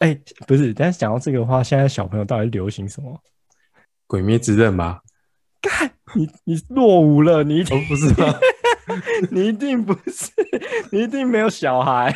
哎、欸，不是，但是讲到这个的话，现在小朋友到底流行什么？鬼灭之刃吧？干，你你落伍了，你一定、哦、不是吗？你一定不是，你一定没有小孩。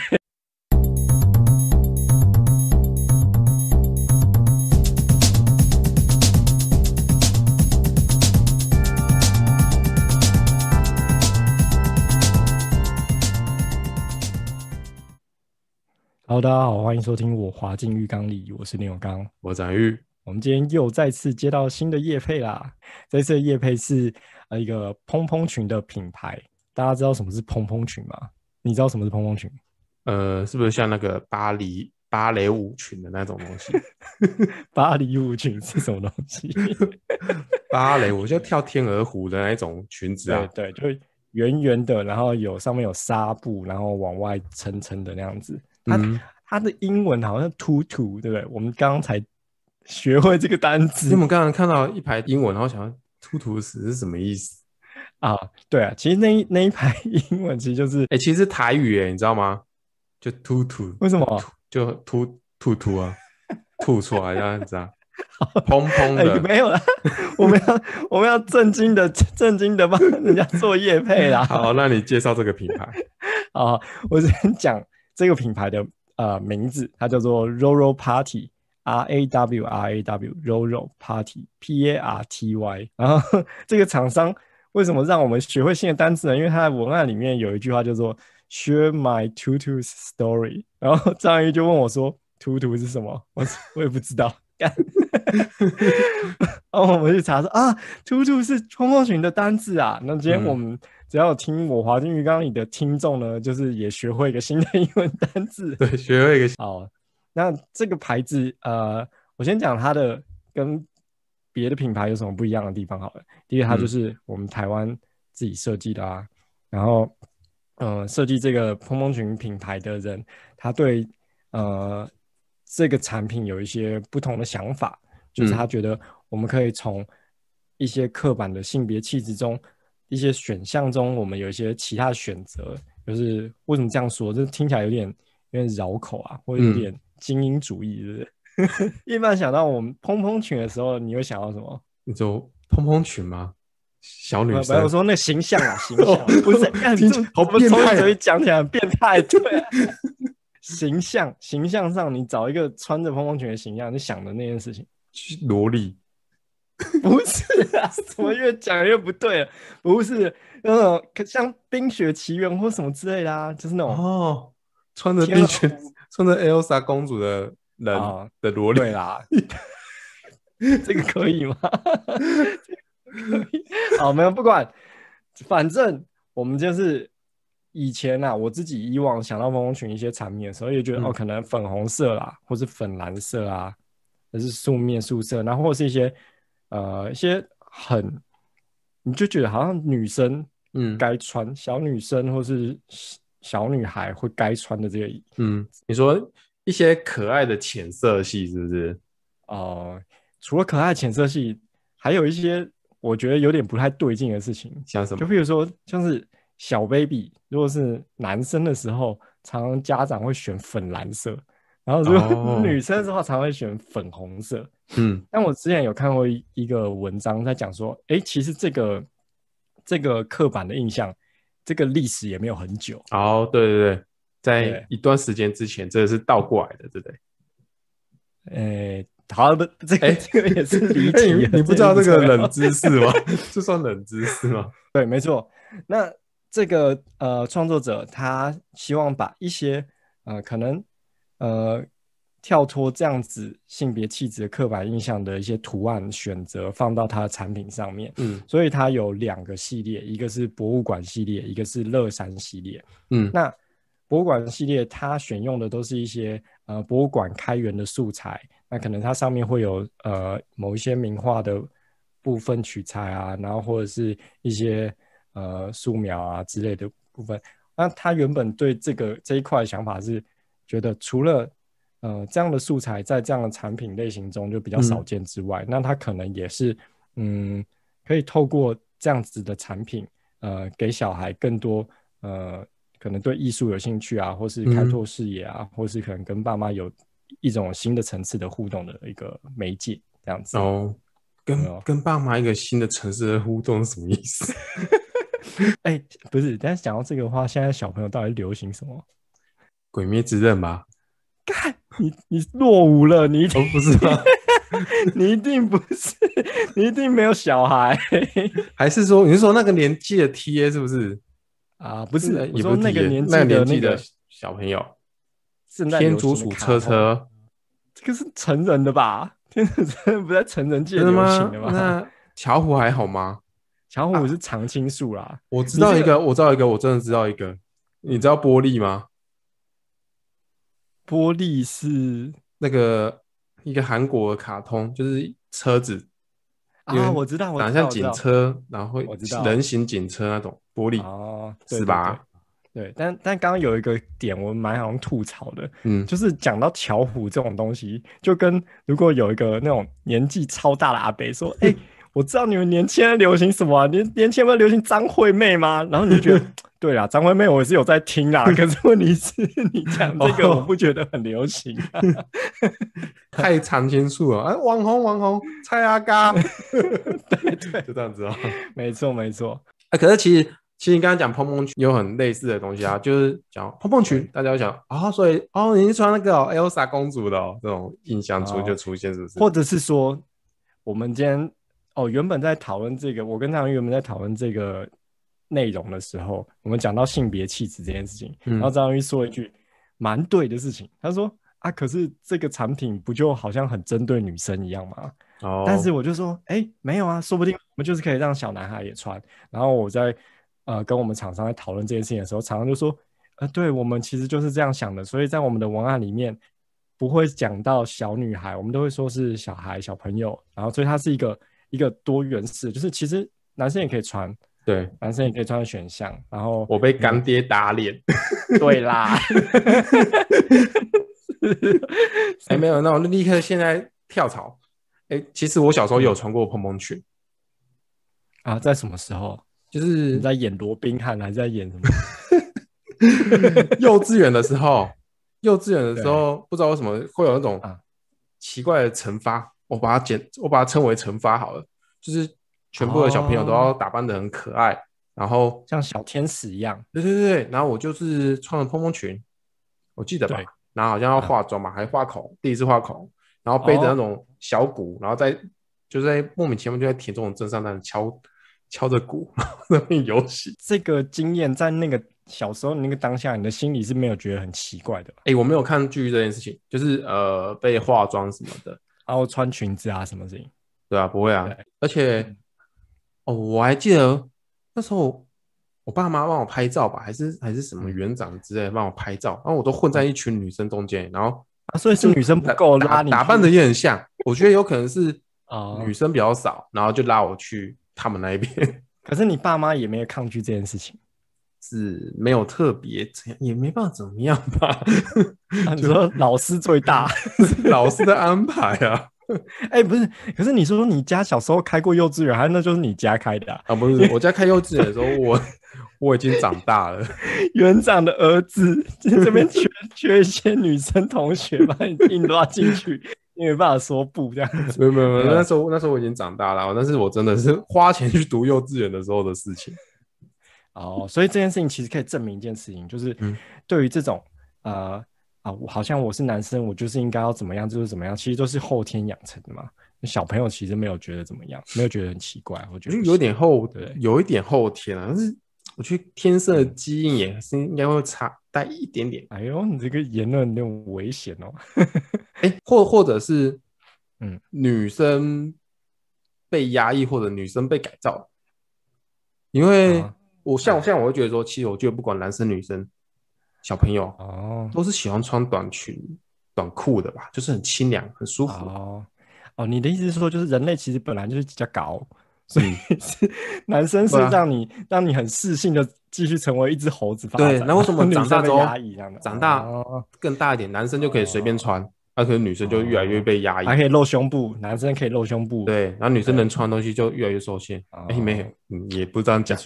Hello，大家好，欢迎收听我滑进浴缸里，我是林永刚，我展玉。我们今天又再次接到新的叶配啦，这次的业配是呃一个蓬蓬裙的品牌，大家知道什么是蓬蓬裙吗？你知道什么是蓬蓬裙？呃，是不是像那个芭黎芭蕾舞裙的那种东西？芭蕾舞裙是什么东西？芭蕾舞就跳天鹅湖的那种裙子啊，对对，就圆圆的，然后有上面有纱布，然后往外撑撑的那样子。它、嗯、它的英文好像 “to to”，对不对？我们刚刚才学会这个单词。我们刚刚看到一排英文，然后想要 tutu 是什么意思啊？对啊，其实那一那一排 英文其实就是，哎、欸，其实台语哎，你知道吗？就 tutu，为什么？就突突突啊，吐出来这样子啊，砰砰 的、欸。没有啦，我们要我们要正经的正经的帮人家做业配啦。好，那你介绍这个品牌 啊？我先讲。这个品牌的呃名字，它叫做 Roro Party，R A W R A W Roro Party P A R T Y。然后这个厂商为什么让我们学会新的单词呢？因为它的文案里面有一句话叫做 Share my tutu story。然后张宇就问我说：“tutu 是什么？”我我也不知道。干。然后我们去查说啊，tutu 是冲锋群的单字啊。那今天我们。嗯只要听我滑进鱼缸里的听众呢，就是也学会一个新的 英文单字。对，学会一个。好，那这个牌子，呃，我先讲它的跟别的品牌有什么不一样的地方好了。第一个，它就是我们台湾自己设计的啊。嗯、然后，呃，设计这个蓬蓬裙品牌的人，他对呃这个产品有一些不同的想法，就是他觉得我们可以从一些刻板的性别气质中。一些选项中，我们有一些其他的选择，就是为什么这样说？这听起来有点有点绕口啊，或者有点精英主义，是不是？嗯、一般想到我们蓬蓬裙的时候，你会想到什么？你说蓬蓬裙吗？小女生？我说那形象啊，形 象不是？好变态，所以讲起来很变态。对、啊，形象形象上，你找一个穿着蓬蓬裙的形象，你想的那件事情，萝莉。不是啊，怎么越讲越不对了？不是那种像《冰雪奇缘》或什么之类的啊，就是那种哦，穿着冰雪、穿着 Elsa 公主的人的萝莉。对啦，这个可以吗？好，没有不管，反正我们就是以前啊，我自己以往想到蓬蓬裙一些产品的时候，也觉得、嗯、哦，可能粉红色啦，或是粉蓝色啊，还是素面素色，然后或是一些。呃，一些很，你就觉得好像女生，嗯，该穿、嗯、小女生或是小女孩会该穿的这个，嗯，你说一些可爱的浅色系是不是？哦、呃，除了可爱浅色系，还有一些我觉得有点不太对劲的事情，像什么？就比如说，像是小 baby，如果是男生的时候，常常家长会选粉蓝色。然后如果女生的话，常会选粉红色。哦、嗯，但我之前有看过一个文章，在讲说，哎，其实这个这个刻板的印象，这个历史也没有很久。哦，对对对，在一段时间之前，这个是倒过来的，对不对？哎，好的，这个这个也是离题。你不知道这个冷知识吗？这算冷知识吗？对，没错。那这个呃，创作者他希望把一些呃，可能。呃，跳脱这样子性别气质的刻板印象的一些图案选择，放到它的产品上面。嗯，所以它有两个系列，一个是博物馆系列，一个是乐山系列。嗯，那博物馆系列它选用的都是一些呃博物馆开源的素材，那可能它上面会有呃某一些名画的部分取材啊，然后或者是一些呃素描啊之类的部分。那他原本对这个这一块的想法是。觉得除了呃这样的素材在这样的产品类型中就比较少见之外，嗯、那它可能也是嗯可以透过这样子的产品呃给小孩更多呃可能对艺术有兴趣啊，或是开拓视野啊，嗯、或是可能跟爸妈有一种新的层次的互动的一个媒介，这样子哦。跟跟爸妈一个新的层次的互动是什么意思？哎、欸，不是，但是讲到这个的话，现在小朋友到底流行什么？鬼灭之刃吧？干，你你落伍了，你一定、哦、不是吗？你一定不是，你一定没有小孩，还是说你是说那个年纪的 A 是不是？啊，不是，也不是那个年纪的、那个、年纪的小朋友。天竺鼠车车，这个是成人的吧？天竺鼠不在成人界流行的吗？那巧虎还好吗？巧虎是常青树啦、啊。我知道一个，我知道一个，我真的知道一个。你知道玻璃吗？波丽是那个一个韩国的卡通，就是车子。啊，我知道，我长得像警车，然后会人形警车那种玻璃哦，是吧？对，但但刚刚有一个点我蛮想吐槽的，嗯，就是讲到巧虎这种东西，就跟如果有一个那种年纪超大的阿伯说，哎、欸，我知道你们年轻人流行什么、啊，年年轻人流行张惠妹吗？然后你就觉得，对啊，张惠妹我也是有在听啦，可是问题是你讲这个我不觉得很流行、啊，太常青树了，哎，网红网红蔡阿嘎，对对，就这样子哦，没错没错，哎、欸，可是其实。其实你刚刚讲蓬蓬裙有很类似的东西啊，就是讲蓬蓬裙，大家会想啊、哦，所以哦，你是穿那个、哦、Elsa 公主的、哦、这种印象出就出现，是不是？或者是说，我们今天哦，原本在讨论这个，我跟张原本在讨论这个内容的时候，我们讲到性别气质这件事情，嗯、然后张玉说一句蛮对的事情，他说啊，可是这个产品不就好像很针对女生一样吗？哦，但是我就说，哎，没有啊，说不定我们就是可以让小男孩也穿，然后我在。呃，跟我们厂商在讨论这件事情的时候，厂商就说，呃，对我们其实就是这样想的，所以在我们的文案里面不会讲到小女孩，我们都会说是小孩、小朋友，然后所以它是一个一个多元式，就是其实男生也可以穿，对，男生也可以穿的选项。然后我被干爹打脸，对啦，哎，没有，那我立刻现在跳槽。哎，其实我小时候有穿过蓬蓬裙啊，在什么时候？就是你在演罗宾汉，还是在演什么？幼稚园的时候，幼稚园的时候，不知道为什么会有那种奇怪的惩罚。我把它简，我把它称为惩罚好了。就是全部的小朋友都要打扮的很可爱，然后像小天使一样。对对对，然后我就是穿了蓬蓬裙，我记得吧？然后好像要化妆嘛，还画口，第一次画口，然后背着那种小鼓，然后在就在莫名其妙就在田中镇上那里敲。敲着鼓，然后那边游戏。这个经验在那个小时候那个当下，你的心里是没有觉得很奇怪的。哎、欸，我没有看剧这件事情，就是呃被化妆什么的，然后穿裙子啊什么事情。对啊，不会啊。而且、嗯、哦，我还记得那时候我爸妈帮我拍照吧，还是还是什么园长之类的帮我拍照，然后我都混在一群女生中间，然后啊，所以是女生不够拉你，打扮的也很像。我觉得有可能是啊，女生比较少，然后就拉我去。他们那一边，可是你爸妈也没有抗拒这件事情，是没有特别怎样，也没办法怎么样吧？啊、你说老师最大，老师的安排啊？哎、欸，不是，可是你说你家小时候开过幼稚园，还是那就是你家开的啊？啊不是，我家开幼稚园的时候，我我已经长大了。园长的儿子这边缺缺一些女生同学，把你硬拉进去。因为没办法说不这样子，没有没有没有，那时候那时候我已经长大了，但是我真的是花钱去读幼稚园的时候的事情。哦，所以这件事情其实可以证明一件事情，就是对于这种、嗯、呃啊，好像我是男生，我就是应该要怎么样就是怎么样，其实都是后天养成的嘛。小朋友其实没有觉得怎么样，没有觉得很奇怪，我觉得有点后对，有一点后天啊，但是。我觉得天生的基因也是应该会差带一点点。哎呦，你这个言论有点危险哦。哎，或或者是，嗯，女生被压抑或者女生被改造，因为我像我像我会觉得说，其实我觉得不管男生女生，小朋友哦，都是喜欢穿短裙短裤的吧，就是很清凉很舒服。哦哦，你的意思是说，就是人类其实本来就是比较高。所以 是男生是让你让你很适性的继续成为一只猴子。对，那为什么 长大之后长大更大一点，男生就可以随便穿，那可能女生就越来越被压抑，还可以露胸部，男生可以露胸部。对，然后女生能穿的东西就越来越受限。哎，没有，也不这样讲。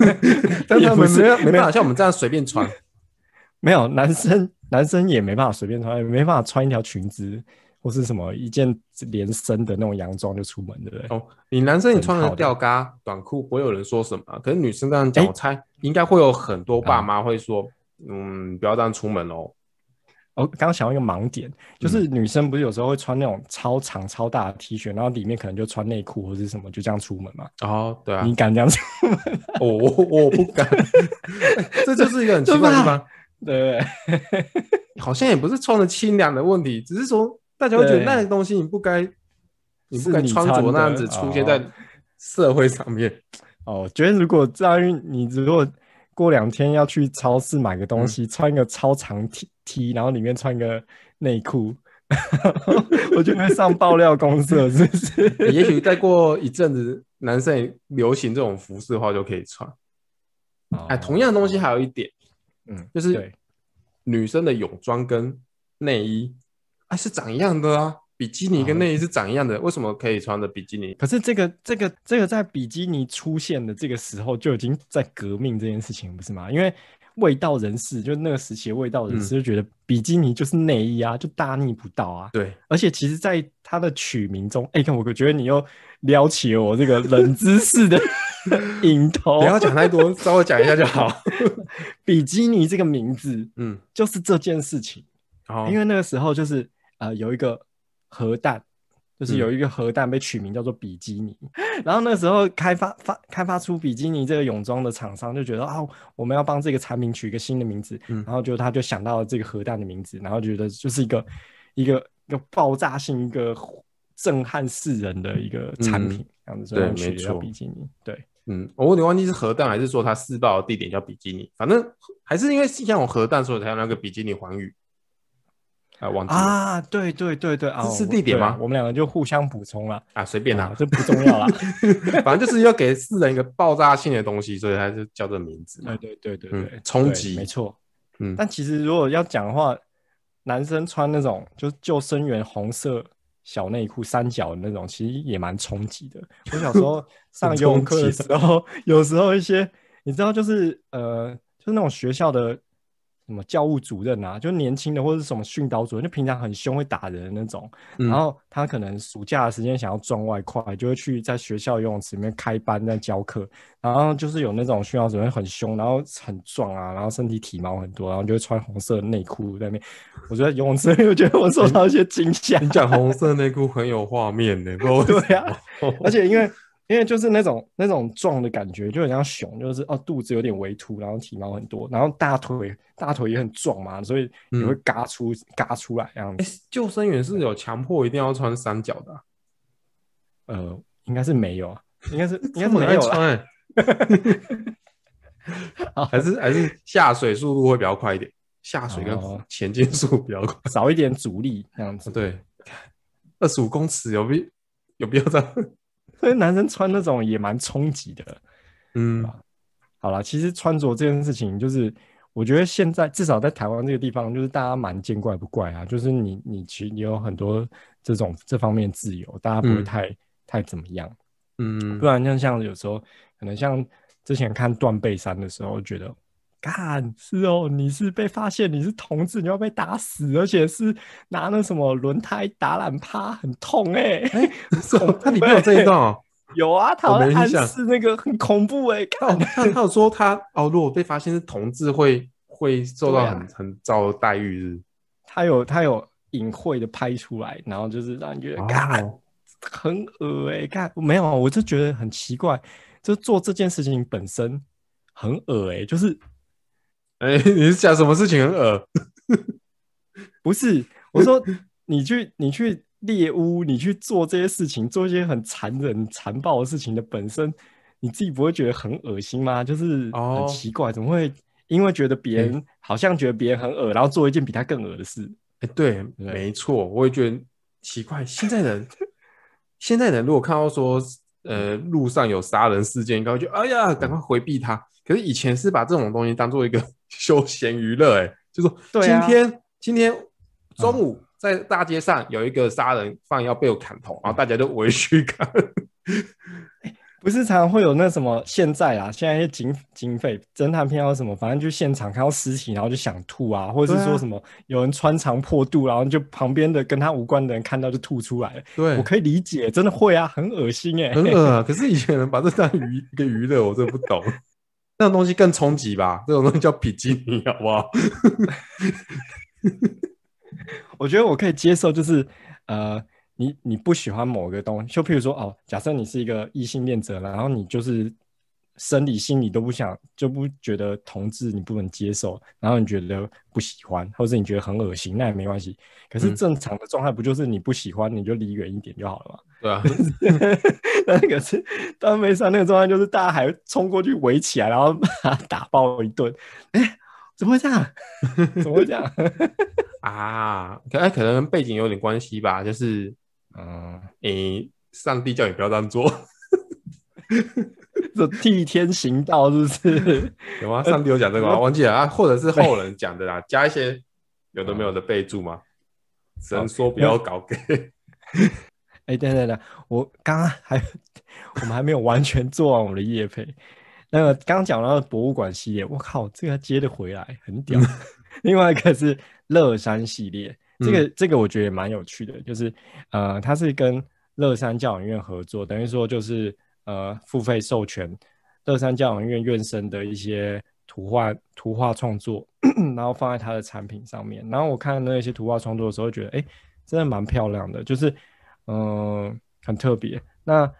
但他们没没办法像我们这样随便穿。没有，男生男生也没办法随便穿，也没办法穿一条裙子或是什么一件连身的那种洋装就出门，对不对？哦，你男生你穿个吊嘎短裤，不会有人说什么？可是女生这样讲，我猜应该会有很多爸妈会说，嗯，不要这样出门哦。我刚刚想到一个盲点，就是女生不是有时候会穿那种超长超大的 T 恤，然后里面可能就穿内裤或者什么，就这样出门嘛？哦，对啊，你敢这样出门？我我我不敢，这就是一个很奇怪的地方。对，好像也不是穿的清凉的问题，只是说大家会觉得那个东西你不该，你不该穿着那样子出现在社会上面。哦，我觉得如果在于，你如果。过两天要去超市买个东西，嗯、穿一个超长 T T，然后里面穿个内裤，我就会上爆料公社，是不是？也许再过一阵子，男生也流行这种服饰的话，就可以穿。哦、哎，同样的东西还有一点，嗯，就是女生的泳装跟内衣，哎，是长一样的啊。比基尼跟内衣是长一样的，为什么可以穿的比基尼？可是这个、这个、这个在比基尼出现的这个时候就已经在革命这件事情，不是吗？因为味道人士，就那个时期的味道人士就觉得比基尼就是内衣啊，就大逆不道啊。对，而且其实在它的取名中，哎，看我觉得你又撩起了我这个冷知识的 瘾头。不要讲太多，稍微讲一下就好。比基尼这个名字，嗯，就是这件事情。哦，因为那个时候就是呃有一个。核弹就是有一个核弹被取名叫做比基尼，嗯、然后那时候开发发开发出比基尼这个泳装的厂商就觉得啊，我们要帮这个产品取一个新的名字，嗯、然后就他就想到了这个核弹的名字，然后觉得就是一个一个一个爆炸性、一个震撼世人的一个产品，嗯、这样子，所以取叫比基尼。对，嗯，我有点忘记是核弹还是说它试爆的地点叫比基尼，反正还是因为像有核弹，所以才有那个比基尼环宇。啊，忘记啊，对对对对啊，这是地点吗？我们两个就互相补充了啊，随便啦，这不重要啦，反正就是要给世人一个爆炸性的东西，所以他就叫这名字。对对对对对，冲击，没错。嗯，但其实如果要讲的话，男生穿那种就是救生员红色小内裤三角的那种，其实也蛮冲击的。我小时候 上游泳课的时候，有时候一些你知道，就是呃，就是那种学校的。什么教务主任啊，就年轻的或者是什么训导主任，就平常很凶会打人的那种。嗯、然后他可能暑假的时间想要赚外快，就会去在学校游泳池里面开班在教课。然后就是有那种训导主任很凶，然后很壮啊，然后身体体毛很多，然后就会穿红色内裤在那边。我觉得游泳池，我觉得我受到一些惊吓。你讲红色内裤很有画面呢，对呀、啊，而且因为。因为就是那种那种壮的感觉，就很像熊，就是哦肚子有点微凸，然后体毛很多，然后大腿大腿也很壮嘛，所以也会嘎出、嗯、嘎出来这样子。救生员是有强迫一定要穿三角的、啊？呃，应该是没有，应该是 应该是没有穿。还是还是下水速度会比较快一点，下水跟前进速比较快，少一点阻力这样子。对，二十五公尺有必有必要这样？所以男生穿那种也蛮冲击的，嗯，好了，其实穿着这件事情，就是我觉得现在至少在台湾这个地方，就是大家蛮见怪不怪啊。就是你你其实你有很多这种这方面自由，大家不会太、嗯、太怎么样，嗯，不然像像有时候可能像之前看断背山的时候，觉得，干是哦，你是被发现你是同志，你要被打死，而且是拿那什么轮胎打懒趴，很痛哎、欸！哎、欸，它里面有这一段哦，有啊，他好像暗示那个很恐怖哎、欸，看他他有说他哦，如果被发现是同志会，会会受到很、啊、很糟的待遇是？他有他有隐晦的拍出来，然后就是让你觉得干、哦、很恶哎、欸，看没有，我就觉得很奇怪，就做这件事情本身很恶哎、欸，就是。哎、欸，你是讲什么事情很恶？不是，我说你去你去猎巫，你去做这些事情，做一些很残忍、残暴的事情的本身，你自己不会觉得很恶心吗？就是很奇怪，怎么会因为觉得别人好像觉得别人很恶，然后做一件比他更恶的事？哎、欸，对，对没错，我也觉得奇怪。现在人，现在人如果看到说，呃，路上有杀人事件，应该会觉得哎呀，赶快回避他。可是以前是把这种东西当做一个 休闲娱乐，哎，就说今天、啊、今天中午在大街上有一个杀人犯要被我砍头，嗯、然后大家都围去看。不是常常会有那什么？现在啊，现在一些警警匪侦探片或什么，反正就现场看到尸体，然后就想吐啊，或者是说什么有人穿肠破肚，然后就旁边的跟他无关的人看到就吐出来了。对，我可以理解，真的会啊，很恶心哎、欸，很恶啊。可是以前人把这当娱一个娱乐，我真的不懂。那种东西更冲击吧？这种东西叫比基尼，好不好？我觉得我可以接受，就是呃。你你不喜欢某个东西，就譬如说哦，假设你是一个异性恋者，然后你就是生理心理都不想，就不觉得同志你不能接受，然后你觉得不喜欢，或者你觉得很恶心，那也没关系。可是正常的状态不就是你不喜欢，你就离远一点就好了嘛？对啊。那个是当没上那个状态，就是大家还冲过去围起来，然后把他打爆一顿。哎、欸，怎么会这样？怎么会这样？啊，可能可能跟背景有点关系吧，就是。嗯，你上帝叫你不要这样做，这替天行道是不是？有吗？上帝有讲这个吗？忘记了啊，或者是后人讲的啦，加一些有的没有的备注吗？只能说不要搞 gay。哎，等等等，我刚刚还我们还没有完全做完我们的业配。那个刚刚讲到的博物馆系列，我靠，这个接得回来，很屌。另外一个是乐山系列。这个这个我觉得也蛮有趣的，就是呃，它是跟乐山教养院合作，等于说就是呃付费授权乐山教养院院生的一些图画图画创作，然后放在他的产品上面。然后我看那些图画创作的时候，觉得哎，真的蛮漂亮的，就是嗯、呃、很特别。那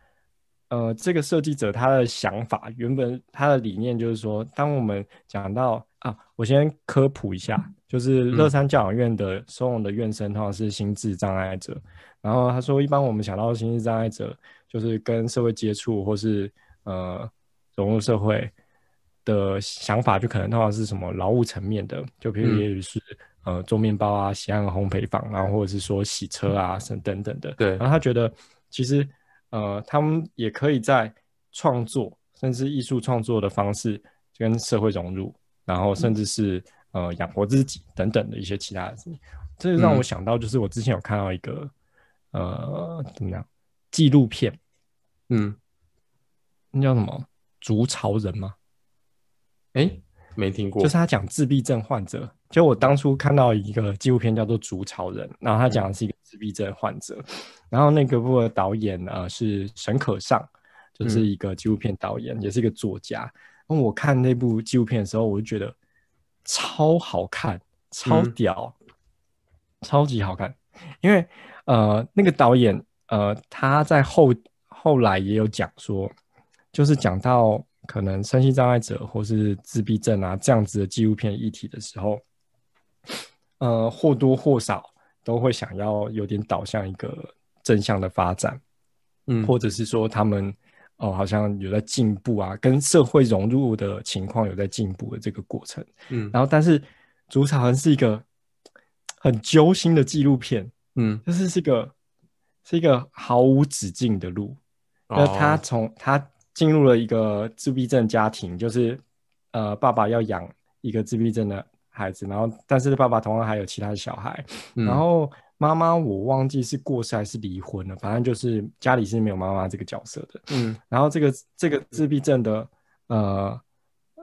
呃这个设计者他的想法，原本他的理念就是说，当我们讲到啊，我先科普一下。就是乐山教养院的收容的院生，通常是心智障碍者。然后他说，一般我们想到心智障碍者，就是跟社会接触或是呃融入社会的想法，就可能通常是什么劳务层面的，就比如也许是、嗯、呃做面包啊、洗案烘焙坊啊，或者是说洗车啊等等等的。对。然后他觉得，其实呃他们也可以在创作甚至艺术创作的方式跟社会融入，然后甚至是。嗯呃，养活自己等等的一些其他的事情，这就让我想到，就是我之前有看到一个、嗯、呃，怎么样纪录片，嗯，那叫什么“筑巢人”吗？哎、欸，没听过。就是他讲自闭症患者，就我当初看到一个纪录片叫做《逐草人》，然后他讲的是一个自闭症患者，嗯、然后那个部的导演呃是沈可尚，就是一个纪录片导演，嗯、也是一个作家。然后我看那部纪录片的时候，我就觉得。超好看，超屌，嗯、超级好看。因为呃，那个导演呃，他在后后来也有讲说，就是讲到可能身心障碍者或是自闭症啊这样子的纪录片议题的时候，呃，或多或少都会想要有点导向一个正向的发展，嗯，或者是说他们。哦，好像有在进步啊，跟社会融入的情况有在进步的这个过程。嗯，然后但是《筑巢人》是一个很揪心的纪录片。嗯，就是是一个是一个毫无止境的路。那、哦、他从他进入了一个自闭症家庭，就是呃，爸爸要养一个自闭症的孩子，然后但是爸爸同样还有其他的小孩，嗯、然后。妈妈，我忘记是过世还是离婚了，反正就是家里是没有妈妈这个角色的。嗯，然后这个这个自闭症的呃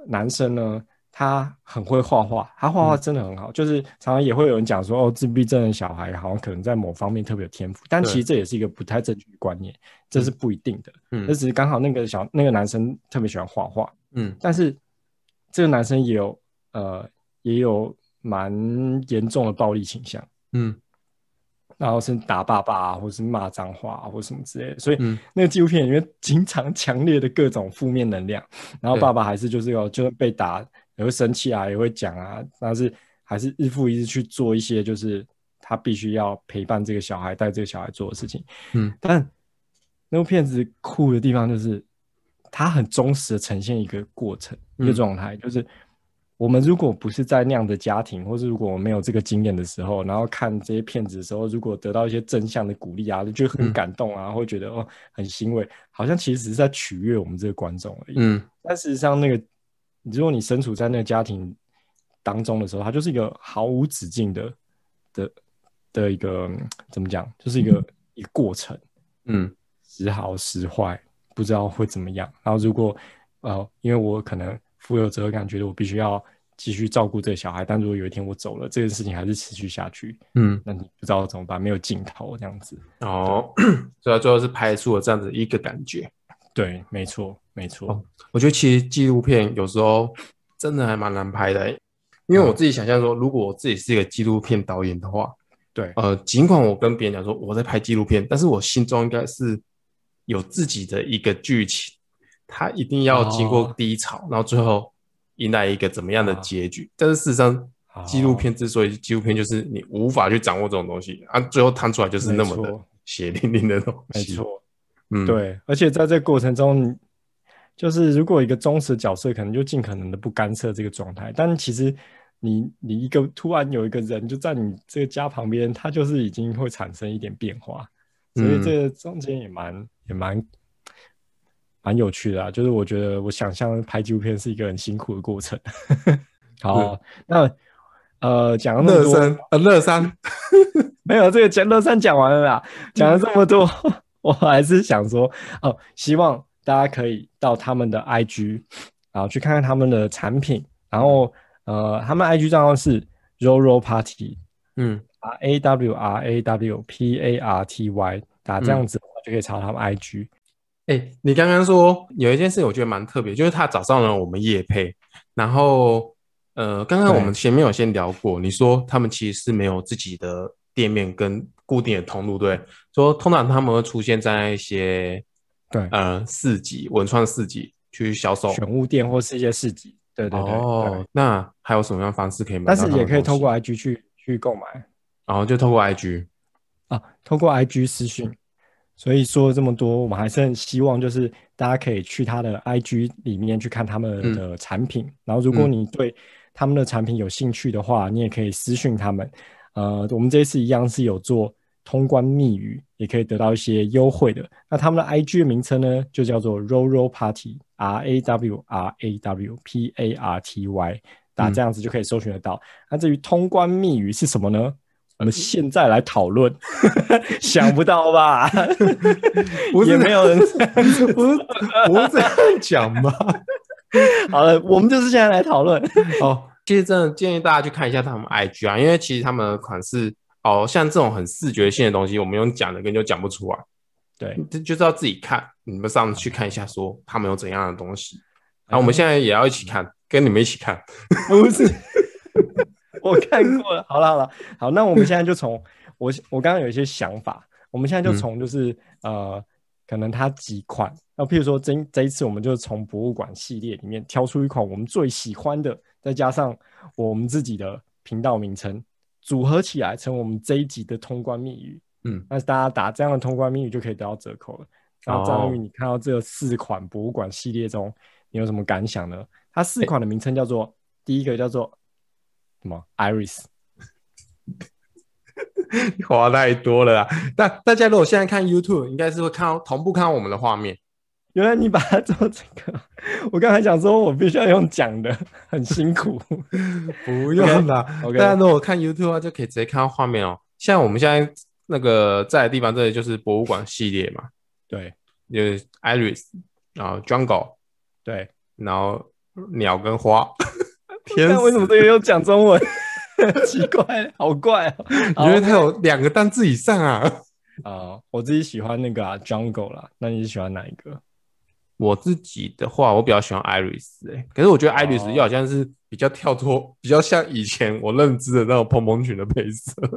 男生呢，他很会画画，他画画真的很好，嗯、就是常常也会有人讲说，哦，自闭症的小孩好像可能在某方面特别有天赋，但其实这也是一个不太正确的观念，这是不一定的。嗯，这只是刚好那个小那个男生特别喜欢画画。嗯，但是这个男生也有呃也有蛮严重的暴力倾向。嗯。然后是打爸爸啊，或是骂脏话啊，或什么之类的，所以那个纪录片里面经常强烈的各种负面能量。然后爸爸还是就是有，就是被打也会生气啊，也会讲啊，但是还是日复一日去做一些就是他必须要陪伴这个小孩、带这个小孩做的事情。嗯，但那部片子酷的地方就是他很忠实的呈现一个过程、一个状态，就是。我们如果不是在那样的家庭，或是如果我没有这个经验的时候，然后看这些片子的时候，如果得到一些正向的鼓励啊，就很感动啊，会觉得哦很欣慰，好像其实只是在取悦我们这个观众而已。嗯，但事实上，那个如果你身处在那个家庭当中的时候，它就是一个毫无止境的的的一个怎么讲，就是一个、嗯、一个过程。嗯，时好时坏，不知道会怎么样。然后如果呃，因为我可能负有责任感，觉得我必须要继续照顾这个小孩，但如果有一天我走了，这件事情还是持续下去，嗯，那你不知道怎么办，没有尽头这样子。哦，所以最后是拍出了这样子一个感觉。对，没错，没错。哦，我觉得其实纪录片有时候真的还蛮难拍的，欸，因为我自己想象说，如果我自己是一个纪录片导演的话，对，呃，尽管我跟别人讲说我在拍纪录片，但是我心中应该是有自己的一个剧情，它一定要经过低潮，哦，然后最后迎来一个怎么样的结局。哦，但是事实上，纪录片之所以纪录片，就是你无法去掌握这种东西啊，最后摊出来就是那么的血淋淋的东西。没错。嗯，对，而且在这个过程中，就是如果一个忠实角色，可能就尽可能的不干涉这个状态。但其实你你一个突然有一个人就在你这个家旁边，他就是已经会产生一点变化，所以这中间也蛮、嗯、也蛮蛮有趣的啊。就是我觉得我想象拍纪录片是一个很辛苦的过程。好，那呃讲了乐山呃乐山没有这个讲乐山讲完了啦，讲了这么多。我还是想说，哦，希望大家可以到他们的 IG，然后去看看他们的产品，然后呃，他们 IG 账号是 Raw Party，嗯，R A W R A W P A R T Y，打这样子的话就可以查他们 IG。欸，你刚刚说有一件事，我觉得蛮特别，就是他找上了我们叶配，然后呃，刚刚我们前面有先聊过，你说他们其实是没有自己的店面跟。固定的通路，对，说通常他们会出现在一些对呃市集、文创市集去销售选物店或是一些市集，对对对。哦，那还有什么样方式可以买？但是也可以透过 IG 去去购买，然后就透过 IG 啊，透过 IG 私讯。所以说了这么多，我们还是很希望就是大家可以去他的 IG 里面去看他们的产品，嗯、然后如果你对他们的产品有兴趣的话，嗯、你也可以私讯他们。呃，我们这一次一样是有做通关密语，也可以得到一些优惠的。那他们的 IG 的名称呢，就叫做 Raw Raw Party，R A W R A W P A R T Y，打这样子就可以搜寻得到。嗯、那至于通关密语是什么呢？我们现在来讨论，想不到吧？也没有人 不是不是这样讲吧？好了，我们就是现在来讨论哦。其实真的建议大家去看一下他们 IG 啊，因为其实他们的款式哦，像这种很视觉性的东西，我们用讲的根本就讲不出来。对，就就是要自己看，你们上次去看一下，说他们有怎样的东西。然后我们现在也要一起看，跟你们一起看。不是，我看过了。好了好了，好，那我们现在就从我我刚刚有一些想法，我们现在就从就是、嗯、呃，可能它几款，那譬如说这这一次，我们就从博物馆系列里面挑出一款我们最喜欢的。再加上我们自己的频道名称组合起来，成为我们这一集的通关密语。嗯，那大家打这样的通关密语就可以得到折扣了。然后张宇，你看到这四款博物馆系列中，你有什么感想呢？它四款的名称叫做、欸、第一个叫做什么？Iris。花太多了啦！但大家如果现在看 YouTube，应该是会看到同步看到我们的画面。原来你把它做这个，我刚才想说，我必须要用讲的，很辛苦。不用啦，okay, 大家如果看 YouTube 的话，就可以直接看到画面哦。像我们现在那个在的地方，这里就是博物馆系列嘛。对，就是 Iris，然后 Jungle，对，然后鸟跟花。天使，为什么这个又讲中文？奇怪，好怪哦。因为它有两个单字以上啊。啊、呃，我自己喜欢那个啊，Jungle 啦。那你是喜欢哪一个？我自己的话，我比较喜欢 Iris 哎、欸，可是我觉得 Iris 又好像是比较跳脱，oh. 比较像以前我认知的那种蓬蓬裙的配色。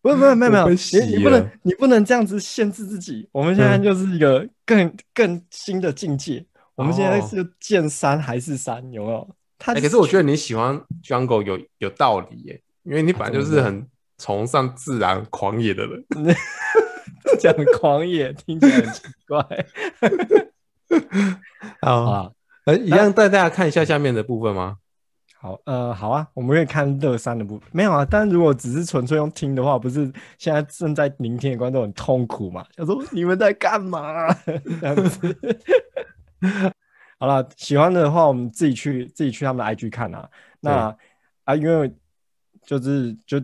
不是不是没有没有，你你不能你不能这样子限制自己。我们现在就是一个更、嗯、更新的境界。我们现在是见山还是山，有没有？他、欸、可是我觉得你喜欢 Jungle 有有道理耶、欸，因为你本来就是很崇尚自然狂野的人。讲狂野听起来很奇怪。好啊，呃，一样带大家看一下下面的部分吗？好，呃，好啊，我们可以看乐山的部分。没有啊，但如果只是纯粹用听的话，不是现在正在聆听的观众很痛苦嘛？他说你们在干嘛？这样子。好了，喜欢的话，我们自己去自己去他们的 IG 看啊。那啊，因为就是就。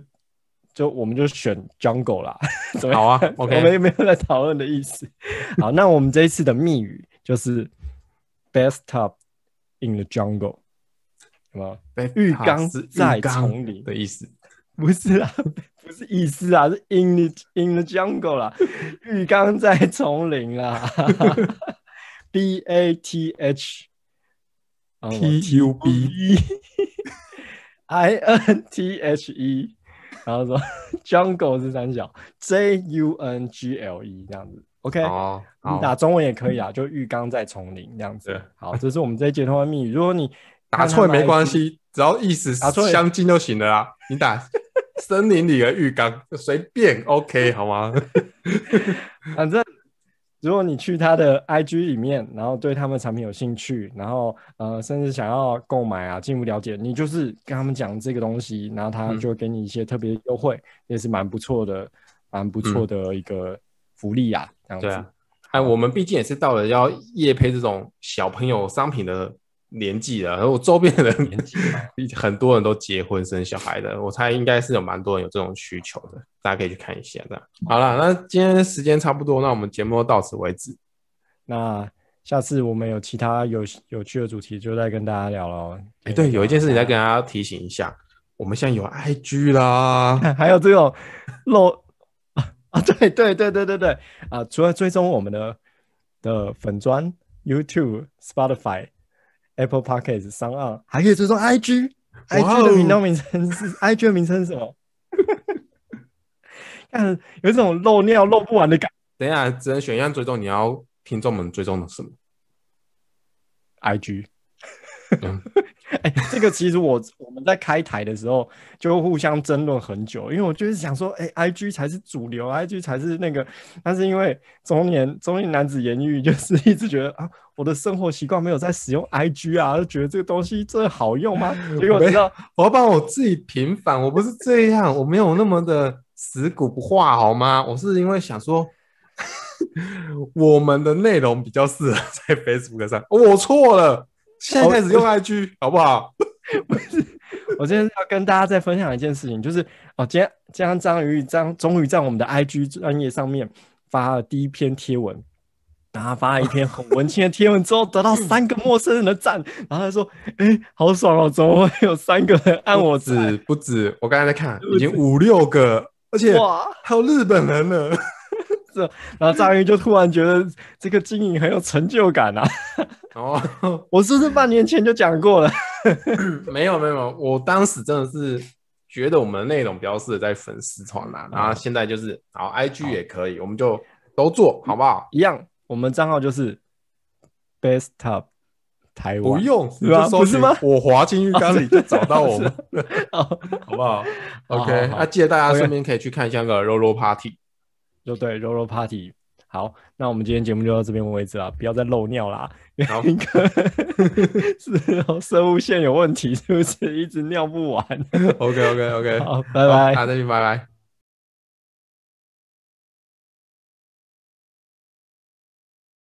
就我们就选 Jungle 啦。好啊，OK，我们也没有在讨论的意思。好，那我们这一次的密语就是 Bathtub in the jungle，什么？浴缸在丛林的意思？不是啊，不是意思啊，是 in the in the jungle 啦，浴缸在丛林啦。B A T H T U B I N T H E，然后说 jungle 是三角 J U N G L E 这样子，OK，哦，你打中文也可以啊，就浴缸在丛林这样子。好，这是我们这一节通话密语。如果你打错也没关系，只要意思相近就行了啦。你打森林里的浴缸就随便 OK 好吗？反正。如果你去他的 IG 里面，然后对他们产品有兴趣，然后呃，甚至想要购买啊，进一步了解，你就是跟他们讲这个东西，然后他就给你一些特别优惠，嗯、也是蛮不错的，蛮不错的一个福利啊。嗯、这样子，对啊，哎，我们毕竟也是到了要夜配这种小朋友商品的。年纪了，然 后我周边的人年纪 很多人都结婚生小孩的，我猜应该是有蛮多人有这种需求的，大家可以去看一下。这样好了，那今天时间差不多，那我们节目到此为止。那下次我们有其他有有趣的主题，就再跟大家聊喽。哎，对，有一件事情再跟大家提醒一下，我们现在有 IG 啦，还有这种漏啊，对对对对对对啊，除了追踪我们的的粉砖、YouTube、Spotify。Apple Podcast 上岸，还可以追踪 IG，IG 的频道名称是 IG 的名称是什么？看有这种漏尿漏不完的感。等一下，只能选一样追踪，你要听众们追踪的什么？IG。嗯 哎、欸，这个其实我我们在开台的时候就互相争论很久，因为我就是想说，哎、欸、，IG 才是主流，IG 才是那个，但是因为中年中年男子言语，就是一直觉得啊，我的生活习惯没有在使用 IG 啊，就觉得这个东西真的好用吗？结果知道我要帮我自己平反，我不是这样，我没有那么的死骨不化好吗？我是因为想说，我们的内容比较适合在 Facebook 上，我错了。现在开始用 IG、哦、好不好？不是，我今天要跟大家再分享一件事情，就是哦，今天今天章鱼章终于在我们的 IG 专业上面发了第一篇贴文，然后发了一篇很文青的贴文之后，得到三个陌生人的赞，然后他说：“哎、欸，好爽哦，怎么会有三个人按我赞？不止，不止，我刚才在看，已经五六个，而且哇，还有日本人呢。”然后章鱼就突然觉得这个经营很有成就感啊！哦，我是不是半年前就讲过了？没有没有，我当时真的是觉得我们的内容比较适合在粉丝团啦，然后现在就是，好，IG 也可以，我们就都做好不好？一样，我们账号就是 Best Top 台湾，不用是吧？不是吗？我滑进浴缸里就找到我们，好不好？OK，那记得大家顺便可以去看一下那个肉肉 Party。就对，柔柔 Party。好，那我们今天节目就到这边为止了，不要再漏尿啦。好，一个 是哦，生物线有问题，是不是一直尿不完？OK OK OK，好，拜拜，好，再见，拜拜。